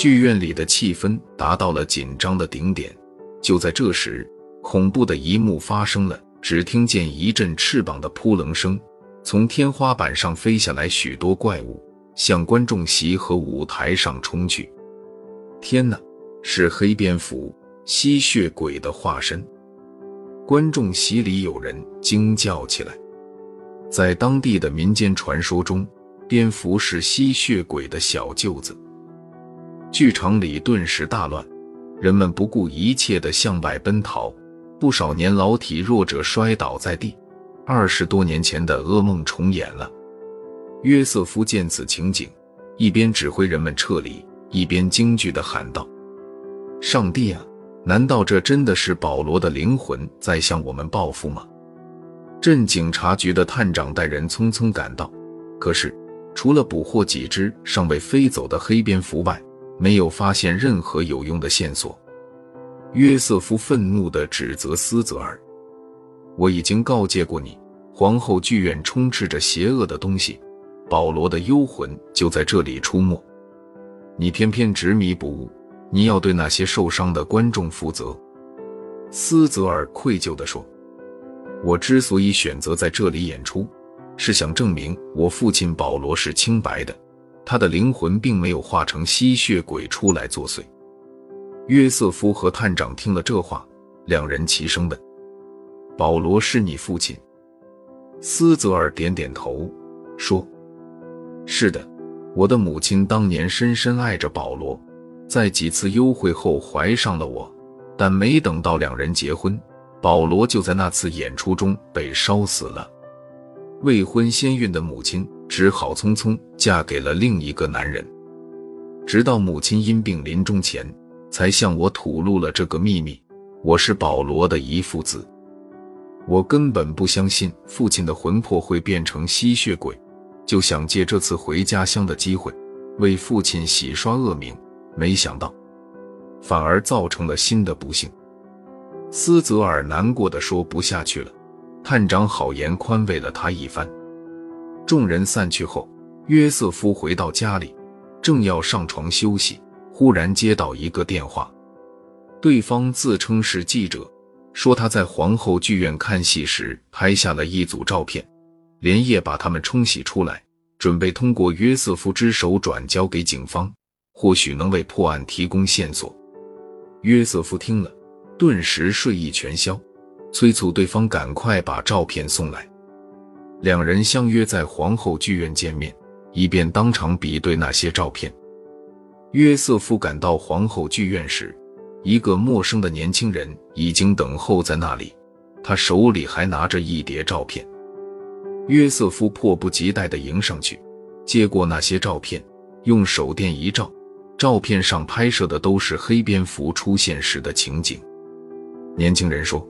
剧院里的气氛达到了紧张的顶点。就在这时，恐怖的一幕发生了。只听见一阵翅膀的扑棱声，从天花板上飞下来许多怪物，向观众席和舞台上冲去。天哪，是黑蝙蝠、吸血鬼的化身！观众席里有人惊叫起来。在当地的民间传说中，蝙蝠是吸血鬼的小舅子。剧场里顿时大乱，人们不顾一切地向外奔逃，不少年老体弱者摔倒在地。二十多年前的噩梦重演了。约瑟夫见此情景，一边指挥人们撤离，一边惊惧地喊道：“上帝啊，难道这真的是保罗的灵魂在向我们报复吗？”镇警察局的探长带人匆匆赶到，可是除了捕获几只尚未飞走的黑蝙蝠外，没有发现任何有用的线索。约瑟夫愤怒地指责斯泽尔：“我已经告诫过你，皇后剧院充斥着邪恶的东西，保罗的幽魂就在这里出没。你偏偏执迷不悟，你要对那些受伤的观众负责。”斯泽尔愧疚地说：“我之所以选择在这里演出，是想证明我父亲保罗是清白的。”他的灵魂并没有化成吸血鬼出来作祟。约瑟夫和探长听了这话，两人齐声问：“保罗是你父亲？”斯泽尔点点头，说：“是的，我的母亲当年深深爱着保罗，在几次幽会后怀上了我，但没等到两人结婚，保罗就在那次演出中被烧死了。未婚先孕的母亲。”只好匆匆嫁给了另一个男人，直到母亲因病临终前，才向我吐露了这个秘密。我是保罗的遗腹子，我根本不相信父亲的魂魄会变成吸血鬼，就想借这次回家乡的机会，为父亲洗刷恶名。没想到，反而造成了新的不幸。斯泽尔难过的说不下去了，探长好言宽慰了他一番。众人散去后，约瑟夫回到家里，正要上床休息，忽然接到一个电话。对方自称是记者，说他在皇后剧院看戏时拍下了一组照片，连夜把他们冲洗出来，准备通过约瑟夫之手转交给警方，或许能为破案提供线索。约瑟夫听了，顿时睡意全消，催促对方赶快把照片送来。两人相约在皇后剧院见面，以便当场比对那些照片。约瑟夫赶到皇后剧院时，一个陌生的年轻人已经等候在那里，他手里还拿着一叠照片。约瑟夫迫不及待地迎上去，接过那些照片，用手电一照，照片上拍摄的都是黑蝙蝠出现时的情景。年轻人说：“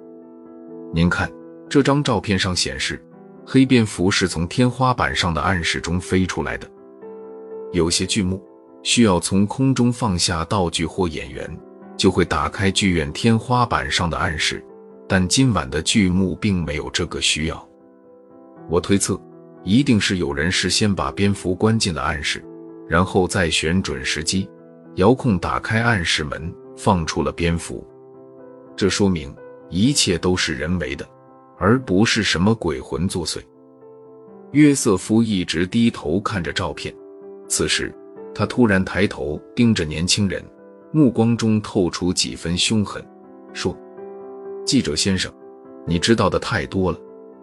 您看，这张照片上显示。”黑蝙蝠是从天花板上的暗室中飞出来的。有些剧目需要从空中放下道具或演员，就会打开剧院天花板上的暗室。但今晚的剧目并没有这个需要。我推测，一定是有人事先把蝙蝠关进了暗室，然后再选准时机，遥控打开暗室门，放出了蝙蝠。这说明一切都是人为的。而不是什么鬼魂作祟。约瑟夫一直低头看着照片，此时他突然抬头盯着年轻人，目光中透出几分凶狠，说：“记者先生，你知道的太多了。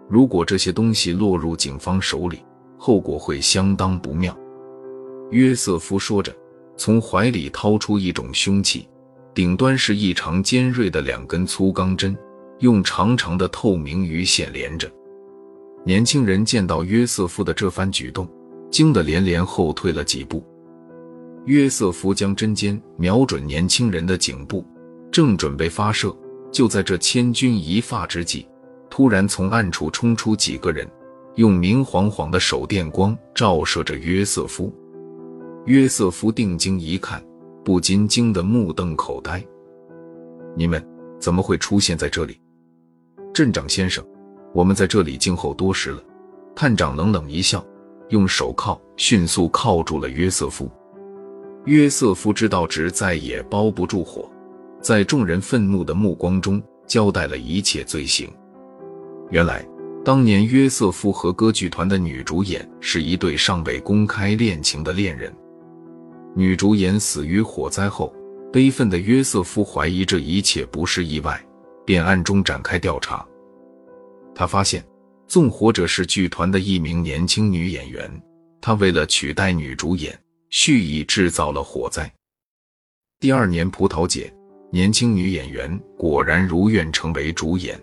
如果这些东西落入警方手里，后果会相当不妙。”约瑟夫说着，从怀里掏出一种凶器，顶端是异常尖锐的两根粗钢针。用长长的透明鱼线连着。年轻人见到约瑟夫的这番举动，惊得连连后退了几步。约瑟夫将针尖瞄准年轻人的颈部，正准备发射，就在这千钧一发之际，突然从暗处冲出几个人，用明晃晃的手电光照射着约瑟夫。约瑟夫定睛一看，不禁惊得目瞪口呆：“你们怎么会出现在这里？”镇长先生，我们在这里静候多时了。探长冷冷一笑，用手铐迅速铐住了约瑟夫。约瑟夫知道纸再也包不住火，在众人愤怒的目光中交代了一切罪行。原来，当年约瑟夫和歌剧团的女主演是一对尚未公开恋情的恋人。女主演死于火灾后，悲愤的约瑟夫怀疑这一切不是意外，便暗中展开调查。他发现纵火者是剧团的一名年轻女演员，她为了取代女主演，蓄意制造了火灾。第二年葡萄节，年轻女演员果然如愿成为主演。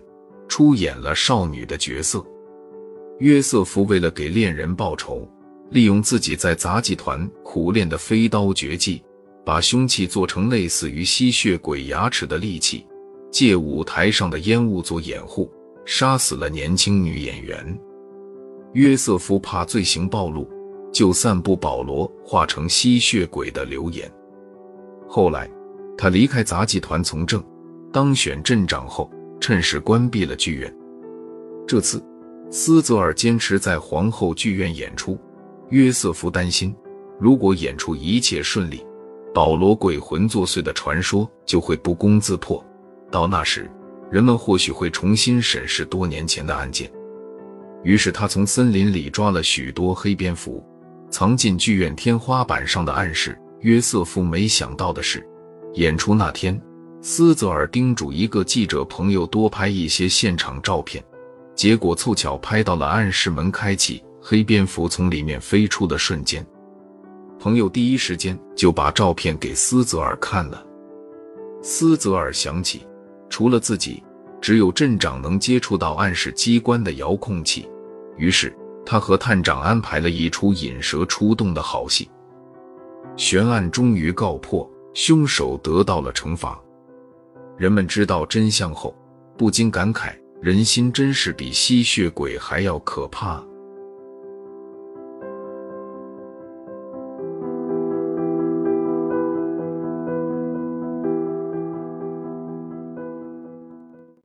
出演了少女的角色。约瑟夫为了给恋人报仇，利用自己在杂技团苦练的飞刀绝技，把凶器做成类似于吸血鬼牙齿的利器，借舞台上的烟雾做掩护，杀死了年轻女演员。约瑟夫怕罪行暴露，就散布保罗化成吸血鬼的流言。后来，他离开杂技团从政，当选镇长后。趁势关闭了剧院。这次，斯泽尔坚持在皇后剧院演出。约瑟夫担心，如果演出一切顺利，保罗鬼魂作祟的传说就会不攻自破。到那时，人们或许会重新审视多年前的案件。于是，他从森林里抓了许多黑蝙蝠，藏进剧院天花板上的暗室。约瑟夫没想到的是，演出那天。斯泽尔叮嘱一个记者朋友多拍一些现场照片，结果凑巧拍到了暗室门开启，黑蝙蝠从里面飞出的瞬间。朋友第一时间就把照片给斯泽尔看了。斯泽尔想起，除了自己，只有镇长能接触到暗室机关的遥控器，于是他和探长安排了一出引蛇出洞的好戏。悬案终于告破，凶手得到了惩罚。人们知道真相后，不禁感慨：人心真是比吸血鬼还要可怕。